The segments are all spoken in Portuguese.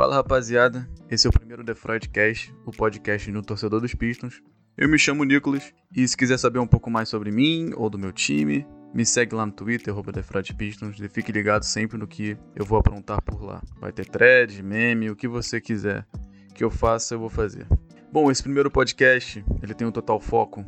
Fala rapaziada, esse é o primeiro The Freudcast, o podcast no torcedor dos Pistons. Eu me chamo Nicolas e se quiser saber um pouco mais sobre mim ou do meu time, me segue lá no Twitter, TheFreudPistons, e fique ligado sempre no que eu vou aprontar por lá. Vai ter thread, meme, o que você quiser que eu faça, eu vou fazer. Bom, esse primeiro podcast, ele tem um total foco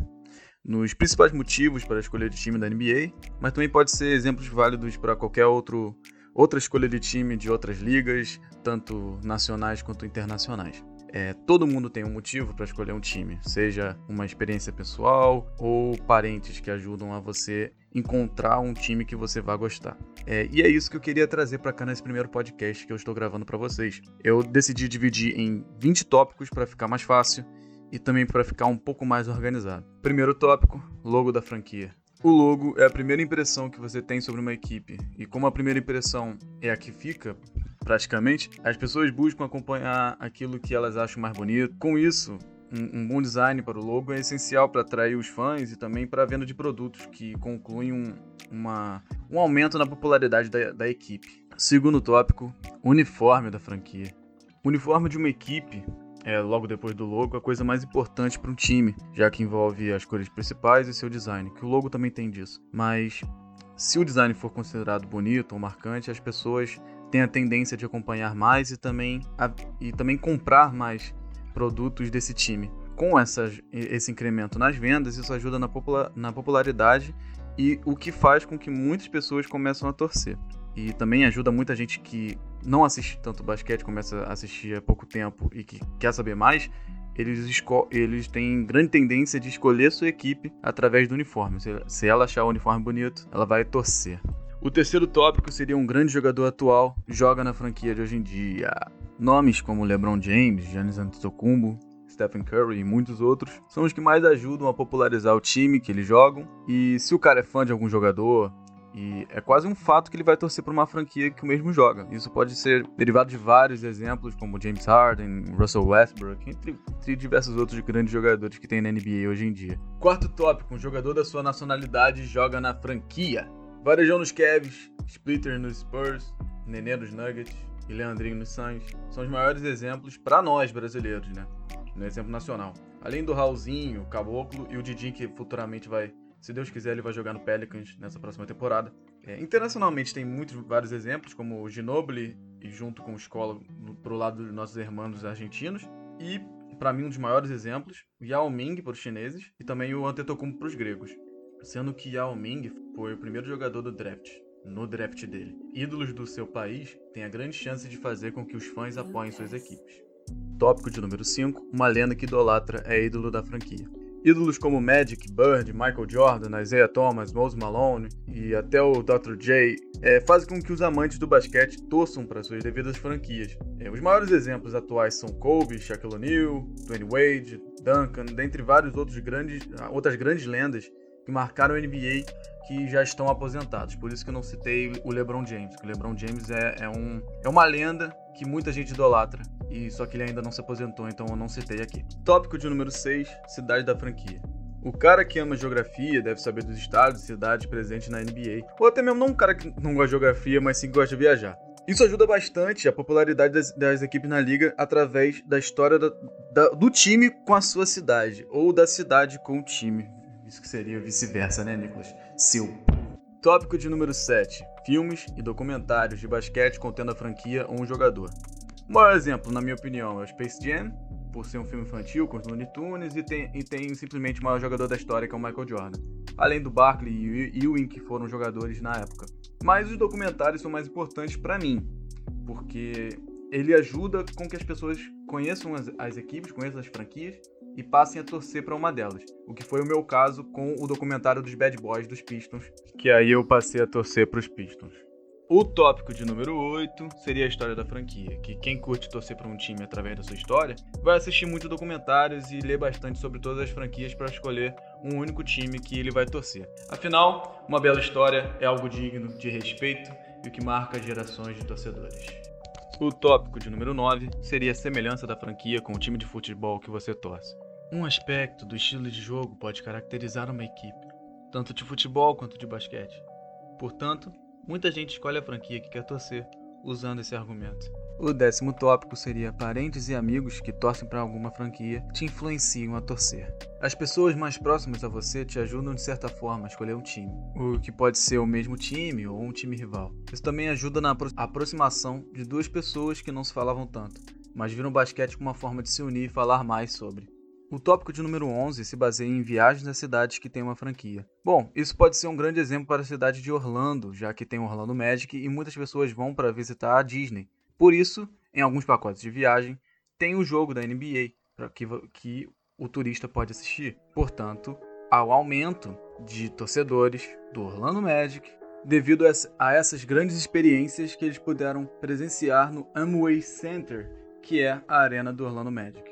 nos principais motivos para escolher de time da NBA, mas também pode ser exemplos válidos para qualquer outro outra escolha de time de outras ligas, tanto nacionais quanto internacionais. É, todo mundo tem um motivo para escolher um time, seja uma experiência pessoal ou parentes que ajudam a você encontrar um time que você vai gostar. É, e é isso que eu queria trazer para cá nesse primeiro podcast que eu estou gravando para vocês. Eu decidi dividir em 20 tópicos para ficar mais fácil e também para ficar um pouco mais organizado. Primeiro tópico: logo da franquia. O logo é a primeira impressão que você tem sobre uma equipe, e como a primeira impressão é a que fica, praticamente, as pessoas buscam acompanhar aquilo que elas acham mais bonito. Com isso, um, um bom design para o logo é essencial para atrair os fãs e também para a venda de produtos, que concluem um, uma, um aumento na popularidade da, da equipe. Segundo tópico, uniforme da franquia. O uniforme de uma equipe é, logo depois do logo, a coisa mais importante para um time, já que envolve as cores principais e seu design, que o logo também tem disso. Mas se o design for considerado bonito ou marcante, as pessoas têm a tendência de acompanhar mais e também, e também comprar mais produtos desse time. Com esse incremento nas vendas, isso ajuda na, popula na popularidade e o que faz com que muitas pessoas começam a torcer. E também ajuda muita gente que não assiste tanto basquete, começa a assistir há pouco tempo e que quer saber mais, eles, eles têm grande tendência de escolher sua equipe através do uniforme. Se, se ela achar o uniforme bonito, ela vai torcer. O terceiro tópico seria um grande jogador atual, joga na franquia de hoje em dia. Nomes como LeBron James, Giannis Antetokounmpo, Stephen Curry e muitos outros são os que mais ajudam a popularizar o time que eles jogam. E se o cara é fã de algum jogador, e é quase um fato que ele vai torcer por uma franquia que o mesmo joga. Isso pode ser derivado de vários exemplos, como James Harden, Russell Westbrook, entre, entre diversos outros grandes jogadores que tem na NBA hoje em dia. Quarto tópico: um jogador da sua nacionalidade joga na franquia. Varejão nos Cavs, Splitter nos Spurs, Nenê nos Nuggets e Leandrinho nos Suns são os maiores exemplos para nós brasileiros, né? No exemplo nacional. Além do Raulzinho, Caboclo e o Didi que futuramente vai se Deus quiser, ele vai jogar no Pelicans nessa próxima temporada. É, internacionalmente tem muitos vários exemplos, como o Ginobili junto com o Escola pro lado dos nossos irmãos argentinos. E, para mim, um dos maiores exemplos, Yao Ming para os chineses e também o Antetokounmpo para os gregos. Sendo que Yao Ming foi o primeiro jogador do draft, no draft dele. Ídolos do seu país têm a grande chance de fazer com que os fãs apoiem suas equipes. Tópico de número 5, uma lenda que idolatra é ídolo da franquia. Ídolos como Magic, Bird, Michael Jordan, Isaiah Thomas, Mose Malone e até o Dr. J é, fazem com que os amantes do basquete torçam para suas devidas franquias. É, os maiores exemplos atuais são Kobe, Shaquille O'Neal, Dwayne Wade, Duncan, dentre vários outros grandes, outras grandes lendas que marcaram a NBA que já estão aposentados. Por isso que eu não citei o LeBron James. O LeBron James é, é, um, é uma lenda que muita gente idolatra, e só que ele ainda não se aposentou, então eu não citei aqui. Tópico de número 6, cidade da franquia. O cara que ama geografia deve saber dos estados e cidades presentes na NBA. Ou até mesmo não um cara que não gosta de geografia, mas sim gosta de viajar. Isso ajuda bastante a popularidade das, das equipes na liga através da história da, da, do time com a sua cidade, ou da cidade com o time. Isso que seria vice-versa, né, Nicolas? Seu. Tópico de número 7. Filmes e documentários de basquete contendo a franquia ou um jogador. O maior exemplo, na minha opinião, é o Space Jam, por ser um filme infantil com os Looney Tunes, e tem, e tem simplesmente o maior jogador da história, que é o Michael Jordan. Além do Barkley e Ewing, que foram jogadores na época. Mas os documentários são mais importantes para mim, porque ele ajuda com que as pessoas conheçam as, as equipes, conheçam as franquias e passem a torcer para uma delas. O que foi o meu caso com o documentário dos Bad Boys dos Pistons, que aí eu passei a torcer para os Pistons. O tópico de número 8 seria a história da franquia, que quem curte torcer para um time através da sua história vai assistir muitos documentários e ler bastante sobre todas as franquias para escolher um único time que ele vai torcer. Afinal, uma bela história é algo digno de respeito e o que marca gerações de torcedores. O tópico de número 9 seria a semelhança da franquia com o time de futebol que você torce. Um aspecto do estilo de jogo pode caracterizar uma equipe, tanto de futebol quanto de basquete. Portanto, muita gente escolhe a franquia que quer torcer usando esse argumento. O décimo tópico seria parentes e amigos que torcem para alguma franquia te influenciam a torcer. As pessoas mais próximas a você te ajudam de certa forma a escolher um time, o que pode ser o mesmo time ou um time rival. Isso também ajuda na aproximação de duas pessoas que não se falavam tanto, mas viram o basquete como uma forma de se unir e falar mais sobre. O tópico de número 11 se baseia em viagens às cidades que têm uma franquia. Bom, isso pode ser um grande exemplo para a cidade de Orlando, já que tem o Orlando Magic e muitas pessoas vão para visitar a Disney. Por isso, em alguns pacotes de viagem, tem o jogo da NBA que, que o turista pode assistir. Portanto, ao aumento de torcedores do Orlando Magic, devido a essas grandes experiências que eles puderam presenciar no Amway Center, que é a arena do Orlando Magic.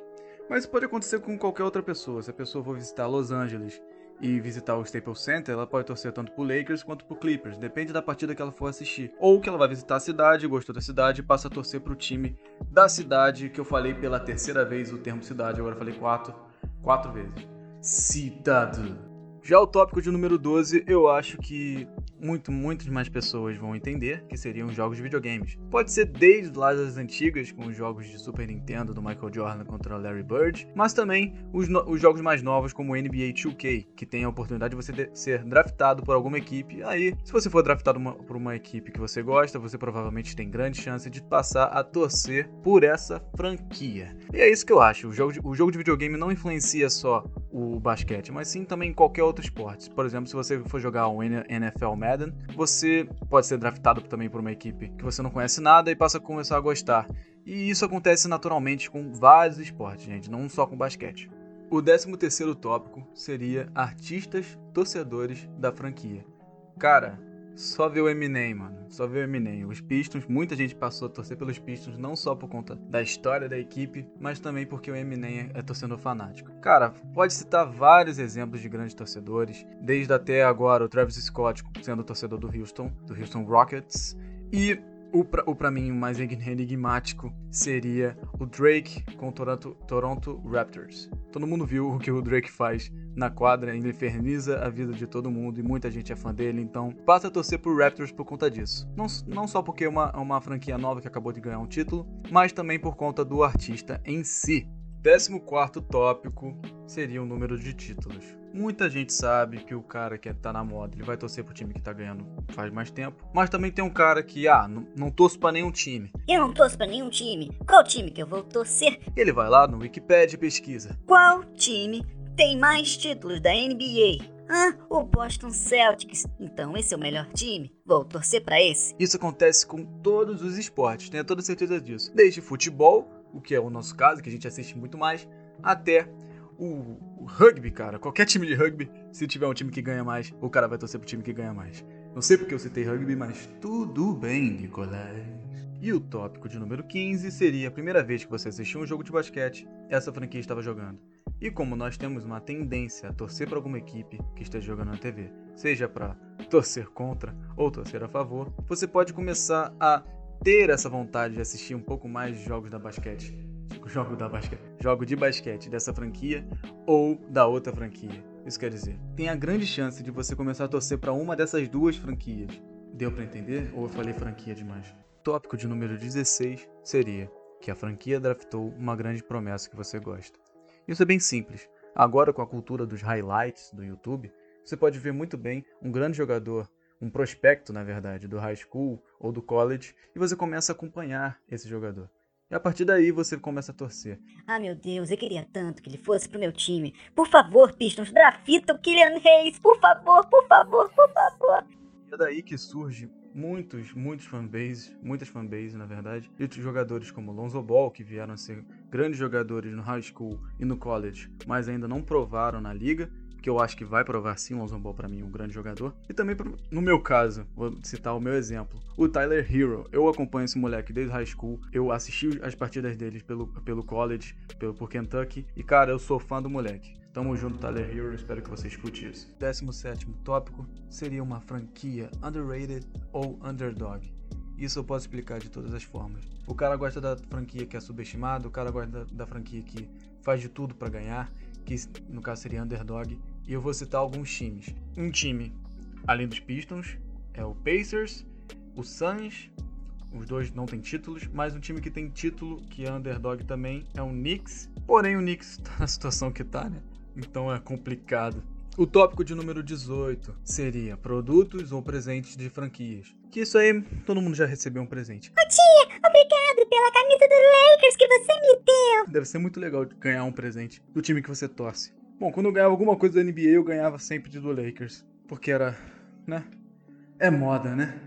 Mas pode acontecer com qualquer outra pessoa. Se a pessoa for visitar Los Angeles e visitar o Staples Center, ela pode torcer tanto pro Lakers quanto pro Clippers, depende da partida que ela for assistir. Ou que ela vai visitar a cidade, gostou da cidade passa a torcer pro time da cidade, que eu falei pela terceira vez o termo cidade, agora falei quatro, quatro vezes. Cidade. Já o tópico de número 12, eu acho que muito, muitas mais pessoas vão entender, que seriam os jogos de videogames. Pode ser desde lá das antigas, com os jogos de Super Nintendo do Michael Jordan contra Larry Bird, mas também os, os jogos mais novos como o NBA 2K, que tem a oportunidade de você de ser draftado por alguma equipe. Aí, se você for draftado uma, por uma equipe que você gosta, você provavelmente tem grande chance de passar a torcer por essa franquia. E é isso que eu acho. O jogo de, o jogo de videogame não influencia só o basquete, mas sim também qualquer outro esporte. Por exemplo, se você for jogar um NFL Madden, você pode ser draftado também por uma equipe que você não conhece nada e passa a começar a gostar. E isso acontece naturalmente com vários esportes, gente, não só com basquete. O 13 terceiro tópico seria artistas torcedores da franquia. Cara, só ver o Eminem, mano. Só ver o Eminem. Os Pistons, muita gente passou a torcer pelos Pistons, não só por conta da história da equipe, mas também porque o Eminem é torcedor fanático. Cara, pode citar vários exemplos de grandes torcedores, desde até agora o Travis Scott sendo torcedor do Houston, do Houston Rockets, e o pra, o pra mim mais enigmático seria o Drake com o Toronto, Toronto Raptors. Todo mundo viu o que o Drake faz na quadra, ele inferniza a vida de todo mundo e muita gente é fã dele, então passa a torcer pro Raptors por conta disso. Não, não só porque é uma, uma franquia nova que acabou de ganhar um título, mas também por conta do artista em si. 14 tópico seria o número de títulos. Muita gente sabe que o cara que tá na moda, ele vai torcer pro time que tá ganhando faz mais tempo. Mas também tem um cara que, ah, não, não torço pra nenhum time. Eu não torço pra nenhum time. Qual time que eu vou torcer? Ele vai lá no Wikipedia e pesquisa. Qual time tem mais títulos da NBA? Ah, o Boston Celtics. Então esse é o melhor time. Vou torcer para esse. Isso acontece com todos os esportes, tenha toda certeza disso. Desde futebol, o que é o nosso caso, que a gente assiste muito mais, até o, o, rugby, cara. Qualquer time de rugby, se tiver um time que ganha mais, o cara vai torcer pro time que ganha mais. Não sei porque eu citei rugby, mas tudo bem, Nicolás. E o tópico de número 15 seria a primeira vez que você assistiu um jogo de basquete, essa franquia estava jogando. E como nós temos uma tendência a torcer para alguma equipe que esteja jogando na TV, seja para torcer contra ou torcer a favor, você pode começar a ter essa vontade de assistir um pouco mais de jogos da basquete jogo da basquete, jogo de basquete dessa franquia ou da outra franquia. Isso quer dizer, tem a grande chance de você começar a torcer para uma dessas duas franquias. Deu para entender ou eu falei franquia demais? Tópico de número 16 seria que a franquia draftou uma grande promessa que você gosta. Isso é bem simples. Agora com a cultura dos highlights do YouTube, você pode ver muito bem um grande jogador um prospecto, na verdade, do high school ou do college, e você começa a acompanhar esse jogador. E a partir daí você começa a torcer. Ah, meu Deus, eu queria tanto que ele fosse pro meu time. Por favor, Pistons, drafta o Kylian Reis. Por favor, por favor, por favor. E é daí que surge muitos, muitos fanbases, muitas fanbases, na verdade, de jogadores como Lonzo Ball, que vieram a ser grandes jogadores no high school e no college, mas ainda não provaram na liga, que eu acho que vai provar sim o Lonzo Ball para mim um grande jogador. E também no meu caso, vou citar o meu exemplo, o Tyler Hero. Eu acompanho esse moleque desde high school, eu assisti as partidas dele pelo, pelo college, pelo, por Kentucky, e cara, eu sou fã do moleque. Tamo junto, Tyler Hero, espero que você escute isso. 17 tópico seria uma franquia underrated ou underdog. Isso eu posso explicar de todas as formas. O cara gosta da franquia que é subestimada, o cara gosta da, da franquia que faz de tudo para ganhar, que no caso seria underdog, e eu vou citar alguns times. Um time, além dos Pistons, é o Pacers, o Suns, Os dois não têm títulos, mas um time que tem título, que é underdog também, é o Knicks. Porém, o Knicks tá na situação que tá, né? Então é complicado. O tópico de número 18 seria produtos ou presentes de franquias. Que isso aí, todo mundo já recebeu um presente. Ô tia, obrigado pela camisa do Lakers que você me deu. Deve ser muito legal ganhar um presente do time que você torce. Bom, quando eu ganhava alguma coisa da NBA, eu ganhava sempre de do Lakers. Porque era, né? É moda, né?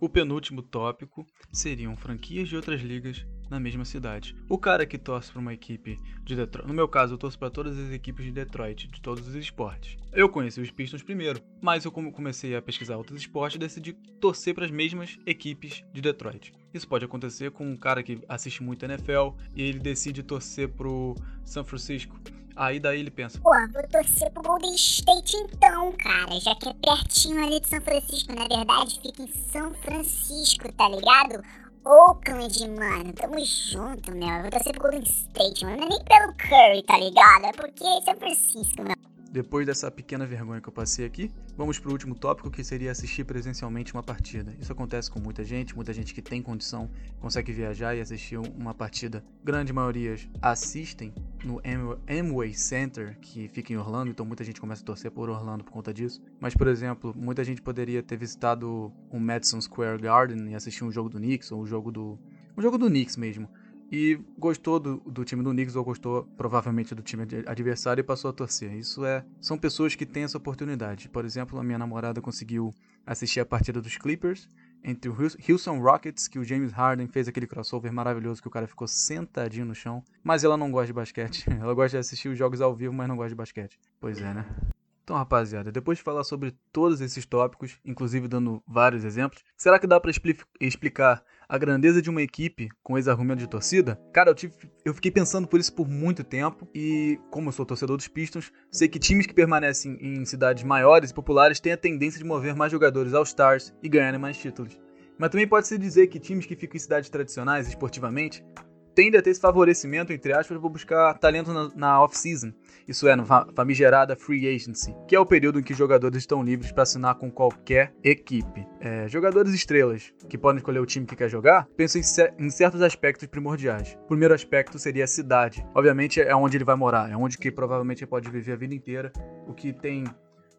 O penúltimo tópico seriam franquias de outras ligas na mesma cidade. O cara que torce para uma equipe de Detroit, no meu caso, eu torço para todas as equipes de Detroit, de todos os esportes. Eu conheci os Pistons primeiro, mas eu comecei a pesquisar outros esportes, decidi torcer para as mesmas equipes de Detroit. Isso pode acontecer com um cara que assiste muito NFL e ele decide torcer pro São Francisco. Aí daí ele pensa, Pô, vou torcer pro Golden State então, cara, já que é pertinho ali de São Francisco. Na verdade, fica em São Francisco, tá ligado? Oakland, mano, tamo junto, meu. Eu vou torcer pro Golden State, mano. Não é nem pelo Curry, tá ligado? É porque é São Francisco, meu. Depois dessa pequena vergonha que eu passei aqui, vamos para o último tópico que seria assistir presencialmente uma partida. Isso acontece com muita gente, muita gente que tem condição, consegue viajar e assistir uma partida. Grande maioria assistem no Amway Center, que fica em Orlando, então muita gente começa a torcer por Orlando por conta disso. Mas, por exemplo, muita gente poderia ter visitado o Madison Square Garden e assistir um jogo do Knicks ou um jogo do um jogo do Knicks mesmo e gostou do, do, time do Knicks ou gostou provavelmente do time adversário e passou a torcer. Isso é, são pessoas que têm essa oportunidade. Por exemplo, a minha namorada conseguiu assistir a partida dos Clippers entre o Houston Rockets, que o James Harden fez aquele crossover maravilhoso que o cara ficou sentadinho no chão, mas ela não gosta de basquete. Ela gosta de assistir os jogos ao vivo, mas não gosta de basquete. Pois é, né? Então, rapaziada, depois de falar sobre todos esses tópicos, inclusive dando vários exemplos, será que dá para expli explicar a grandeza de uma equipe com esse argumento de torcida? Cara, eu, tive, eu fiquei pensando por isso por muito tempo e, como eu sou torcedor dos Pistons, sei que times que permanecem em cidades maiores e populares têm a tendência de mover mais jogadores aos Stars e ganharem mais títulos. Mas também pode-se dizer que times que ficam em cidades tradicionais esportivamente tende a ter esse favorecimento, entre aspas, para buscar talento na, na off-season. Isso é, no famigerada free agency, que é o período em que jogadores estão livres para assinar com qualquer equipe. É, jogadores estrelas que podem escolher o time que quer jogar pensam em, em, certos aspectos primordiais. O primeiro aspecto seria a cidade. Obviamente é onde ele vai morar, é onde que provavelmente ele pode viver a vida inteira, o que tem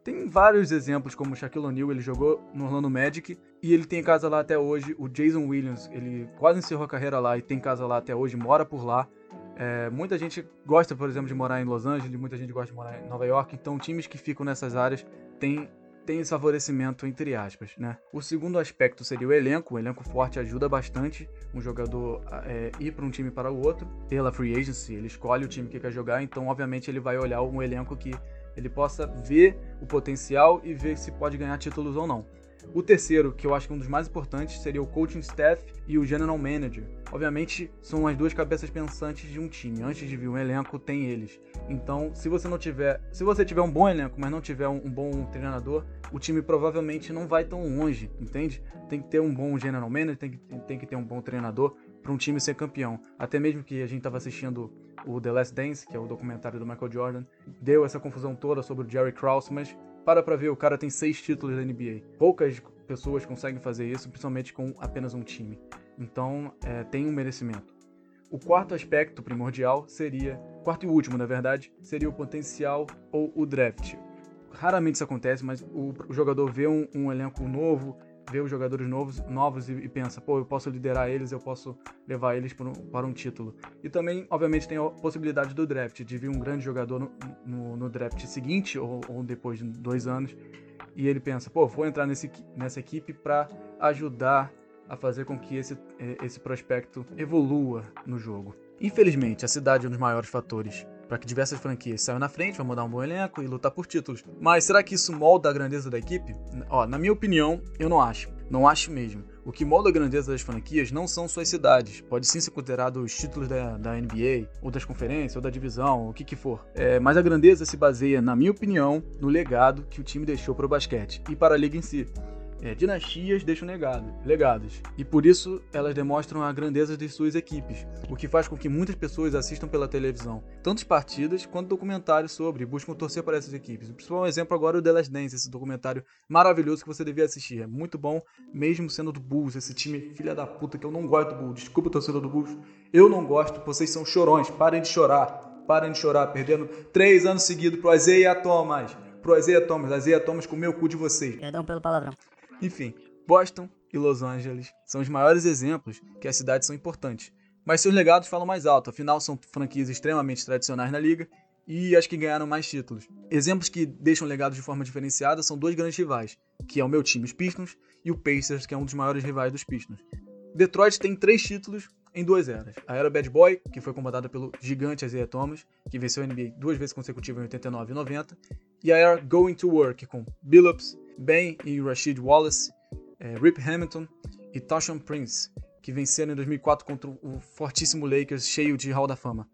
tem vários exemplos, como o Shaquille O'Neal, ele jogou no Orlando Magic e ele tem casa lá até hoje. O Jason Williams, ele quase encerrou a carreira lá e tem casa lá até hoje, mora por lá. É, muita gente gosta, por exemplo, de morar em Los Angeles, muita gente gosta de morar em Nova York, então times que ficam nessas áreas têm tem esse favorecimento entre aspas, né? O segundo aspecto seria o elenco. O elenco forte ajuda bastante um jogador é, ir para um time para o outro. Pela free agency, ele escolhe o time que quer jogar, então obviamente ele vai olhar um elenco que ele possa ver o potencial e ver se pode ganhar títulos ou não. O terceiro, que eu acho que é um dos mais importantes, seria o coaching staff e o general manager. Obviamente, são as duas cabeças pensantes de um time. Antes de vir um elenco, tem eles. Então, se você não tiver, se você tiver um bom elenco, mas não tiver um, bom treinador, o time provavelmente não vai tão longe, entende? Tem que ter um bom general manager, tem que, tem que ter um bom treinador para um time ser campeão. Até mesmo que a gente estava assistindo o The Last Dance, que é o documentário do Michael Jordan, deu essa confusão toda sobre o Jerry Krause, mas para pra ver, o cara tem seis títulos da NBA. Poucas pessoas conseguem fazer isso, principalmente com apenas um time. Então, é, tem um merecimento. O quarto aspecto primordial seria, quarto e último, na verdade, seria o potencial ou o draft. Raramente isso acontece, mas o, o jogador vê um, um elenco novo, vê os jogadores novos, novos e, e, pensa, pô, eu posso liderar eles, eu posso levar eles para um, para um título. E também, obviamente, tem a possibilidade do draft, de vir um grande jogador no, no, no draft seguinte ou, ou, depois de dois anos e ele pensa, pô, vou entrar nesse, nessa equipe para ajudar a fazer com que esse, é, esse prospecto evolua no jogo. Infelizmente, a cidade é um dos maiores fatores para que diversas franquias saiam na frente, vão mudar um bom elenco e lutar por títulos. Mas será que isso molda a grandeza da equipe? Ó, na minha opinião, eu não acho. Não acho mesmo. O que molda a grandeza das franquias não são suas cidades. Pode sim ser considerado os títulos da, da NBA, ou das conferências, ou da divisão, o que que for. É, mas a grandeza se baseia, na minha opinião, no legado que o time deixou para o basquete e para a liga em si. É, dinastias deixam legado, legados, e por isso elas demonstram a grandeza de suas equipes, o que faz com que muitas pessoas assistam pela televisão, tanto partidas quanto documentários sobre buscam torcer para essas equipes. O principal exemplo agora é o The Last Dance, esse documentário maravilhoso que você devia assistir. É muito bom, mesmo sendo do Bulls, esse time filha da puta que eu não gosto do Bulls. Desculpa, torcedor do Bulls, eu não gosto, vocês são chorões, parem de chorar. Parem de chorar, perdendo três anos seguidos pro Isaiah Thomas. Pro Isaiah Thomas. Isaiah Thomas comeu o cu de vocês. Perdão pelo palavrão. Enfim, Boston e Los Angeles são os maiores exemplos que as cidades são importantes. Mas seus legados falam mais alto, afinal são franquias extremamente tradicionais na liga e as que ganharam mais títulos. Exemplos que deixam legados de forma diferenciada são dois grandes rivais, que é o meu time, os Pistons, e o Pacers, que é um dos maiores rivais dos Pistons. Detroit tem três títulos em duas eras. A era Bad Boy, que foi comandada pelo gigante Isaiah Thomas, que venceu a NBA duas vezes consecutivas em 89 e 90, e a era Going to Work, com Billups, Ben e Rashid Wallace, é, Rip Hamilton e Tashawn Prince, que venceram em 2004 contra o fortíssimo Lakers, cheio de Hall da Fama.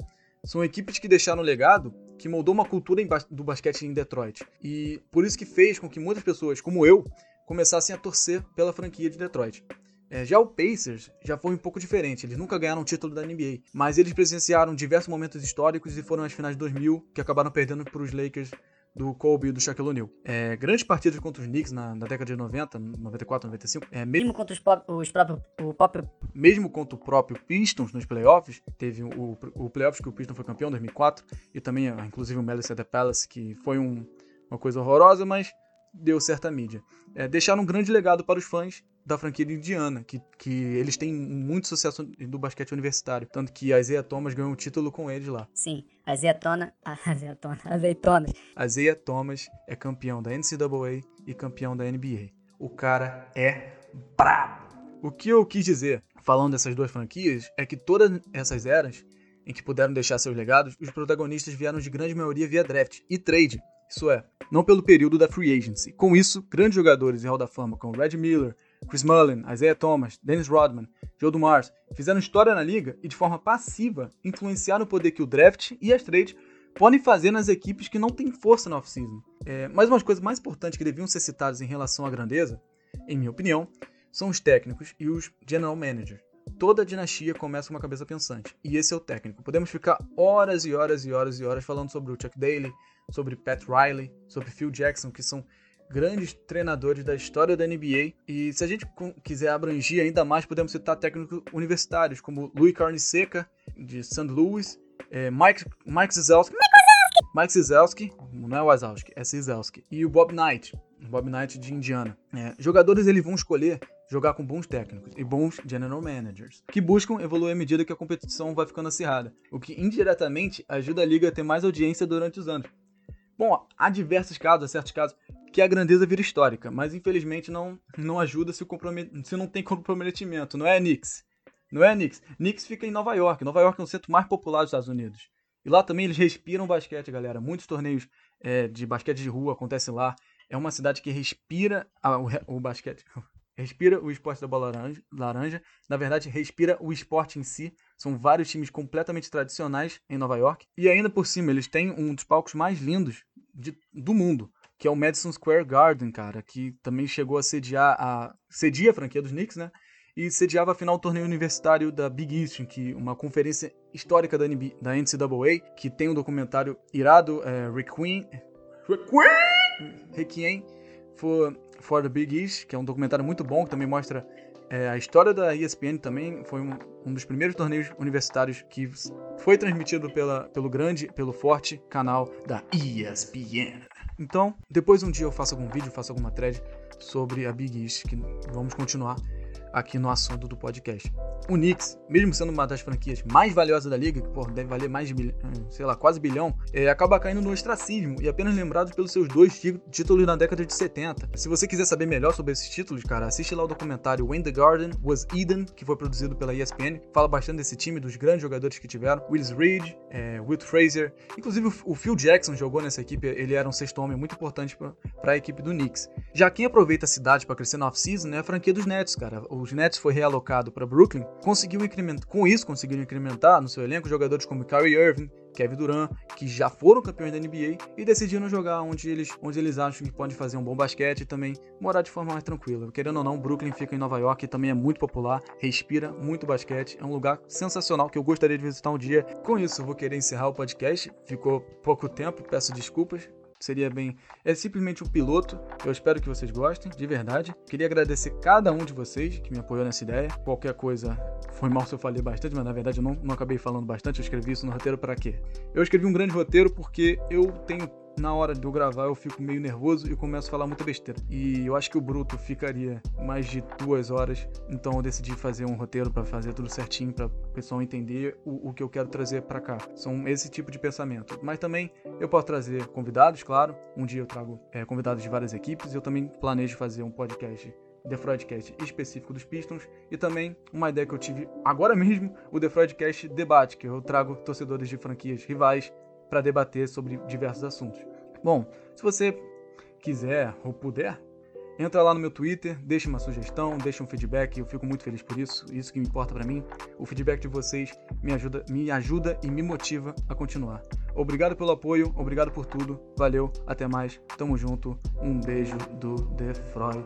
São equipes que deixaram um legado que moldou uma cultura do basquete em Detroit. E por isso que fez com que muitas pessoas, como eu, começassem a torcer pela franquia de Detroit. É, já o Pacers já foi um pouco diferente, eles nunca ganharam o título da NBA, mas eles presenciaram diversos momentos históricos e foram as finais de 2000 que acabaram perdendo para os Lakers do Kobe e do Shaquille O'Neal. É, grandes partidas contra os Knicks na, na, década de 90, 94, 95. É, mesmo, mesmo contra os, os próprios, o pop... Mesmo contra o próprio Pistons nos playoffs, teve o, o playoffs que o Pistons foi campeão em 2004 e também, inclusive, o Malice at the Palace, que foi um, uma coisa horrorosa, mas deu certa mídia. É, deixaram um grande legado para os fãs da franquia de Indiana, que, que eles têm muito sucesso do basquete universitário. Tanto que a Isaiah Thomas ganhou um título com eles lá. Sim, a Isaiah Thomas. A Isaiah Thomas. Azeitonas. Isaiah Thomas é campeão da NCAA e campeão da NBA. O cara é brabo. O que eu quis dizer, falando dessas duas franquias, é que todas essas eras em que puderam deixar seus legados, os protagonistas vieram de grande maioria via draft e trade. Isso é, não pelo período da free agency. Com isso, grandes jogadores em Hall da Fama como Red Miller, Chris Mullin, Isaiah Thomas, Dennis Rodman, Joe Dumars fizeram história na liga e de forma passiva influenciaram o poder que o draft e as trades podem fazer nas equipes que não têm força na off-season. É, mas umas coisas mais importantes que deviam ser citadas em relação à grandeza, em minha opinião, são os técnicos e os general managers. Toda dinastia começa com uma cabeça pensante, e esse é o técnico. Podemos ficar horas e horas e horas e horas falando sobre o Chuck Daly, sobre Pat Riley, sobre Phil Jackson, que são grandes treinadores da história da NBA. E se a gente quiser abranger ainda mais, podemos citar técnicos universitários, como Louis Carniseca, de St. Louis, é, Mike, Mike Zizelski. Mike Zizelski, não é Wazowski, é Zizelski. E o Bob Knight, Bob Knight de Indiana. É, jogadores eles vão escolher jogar com bons técnicos e bons general managers, que buscam evoluir à medida que a competição vai ficando acirrada, o que indiretamente ajuda a liga a ter mais audiência durante os anos. Bom, há diversos casos, há certos casos, que a grandeza vira histórica, mas infelizmente não, não ajuda se, se não tem comprometimento, não é Knicks? Não é Knicks? Knicks fica em Nova York. Nova York é o centro mais popular dos Estados Unidos. E lá também eles respiram basquete, galera. Muitos torneios é, de basquete de rua acontecem lá. É uma cidade que respira o, o, basquete. Respira o esporte da bola laranja, laranja. Na verdade, respira o esporte em si. São vários times completamente tradicionais em Nova York. E ainda por cima, eles têm um dos palcos mais lindos de, do mundo que é o Madison Square Garden, cara, que também chegou a sediar a cedia a franquia dos Knicks, né? E sediava a final do torneio universitário da Big East, que uma conferência histórica da, NBA, da NCAA, que tem um documentário irado, é, Requiem, Requiem, Requiem for, for the Big East, que é um documentário muito bom, que também mostra é, a história da ESPN também foi um, um, dos primeiros torneios universitários que foi transmitido pela, pelo grande, pelo forte canal da ESPN. Então, depois um dia eu faço algum vídeo, faço alguma thread sobre a Big East, que vamos continuar aqui no assunto do podcast. O Knicks, mesmo sendo uma das franquias mais valiosas da liga, que porra, deve valer mais de, bilhão, sei lá, quase bilhão, é, acaba caindo no ostracismo e apenas lembrado pelos seus dois títulos na década de 70. Se você quiser saber melhor sobre esses títulos, cara, assiste lá o documentário When the Garden Was Eden, que foi produzido pela ESPN. Fala bastante desse time, dos grandes jogadores que tiveram. Willis Reed, é, Fraser, inclusive o Phil Jackson jogou nessa equipe, ele era um sexto homem muito importante para a equipe do Knicks. Já quem aproveita a cidade para crescer na off-season é a franquia dos Nets, cara. Os Nets foi realocado para Brooklyn, conseguiu incrementar, com isso conseguiram incrementar no seu elenco jogadores como Kyrie Irving, Kevin Durant, que já foram campeões da NBA e decidiram jogar onde eles, onde eles acham que podem fazer um bom basquete e também morar de forma mais tranquila. Querendo ou não, Brooklyn fica em Nova York e também é muito popular, respira muito basquete, é um lugar sensacional que eu gostaria de visitar um dia. Com isso, vou querer encerrar o podcast. Ficou pouco tempo, peço desculpas seria bem. É simplesmente um piloto. Eu espero que vocês gostem, de verdade. Queria agradecer cada um de vocês que me apoiou nessa ideia. Qualquer coisa foi mal se eu falei bastante, mas na verdade eu não, não acabei falando bastante. Eu escrevi isso no roteiro para quê? Eu escrevi um grande roteiro porque eu tenho na hora de eu gravar eu fico meio nervoso e começo a falar muita besteira. E eu acho que o bruto ficaria mais de duas horas, então eu decidi fazer um roteiro para fazer tudo certinho para o pessoal entender o, o que eu quero trazer para cá. São esse tipo de pensamento. Mas também eu posso trazer convidados, claro. Um dia eu trago é, convidados de várias equipes. Eu também planejo fazer um podcast The Freudcast específico dos Pistons e também uma ideia que eu tive agora mesmo, o The Freudcast Debate, que eu trago torcedores de franquias rivais para debater sobre diversos assuntos. Bom, se você quiser ou puder, entra lá no meu Twitter, deixa uma sugestão, deixa um feedback, eu fico muito feliz por isso, isso que me importa para mim. O feedback de vocês me ajuda, me ajuda e me motiva a continuar. Obrigado pelo apoio, obrigado por tudo, valeu, até mais, tamo junto, um beijo do The Freud.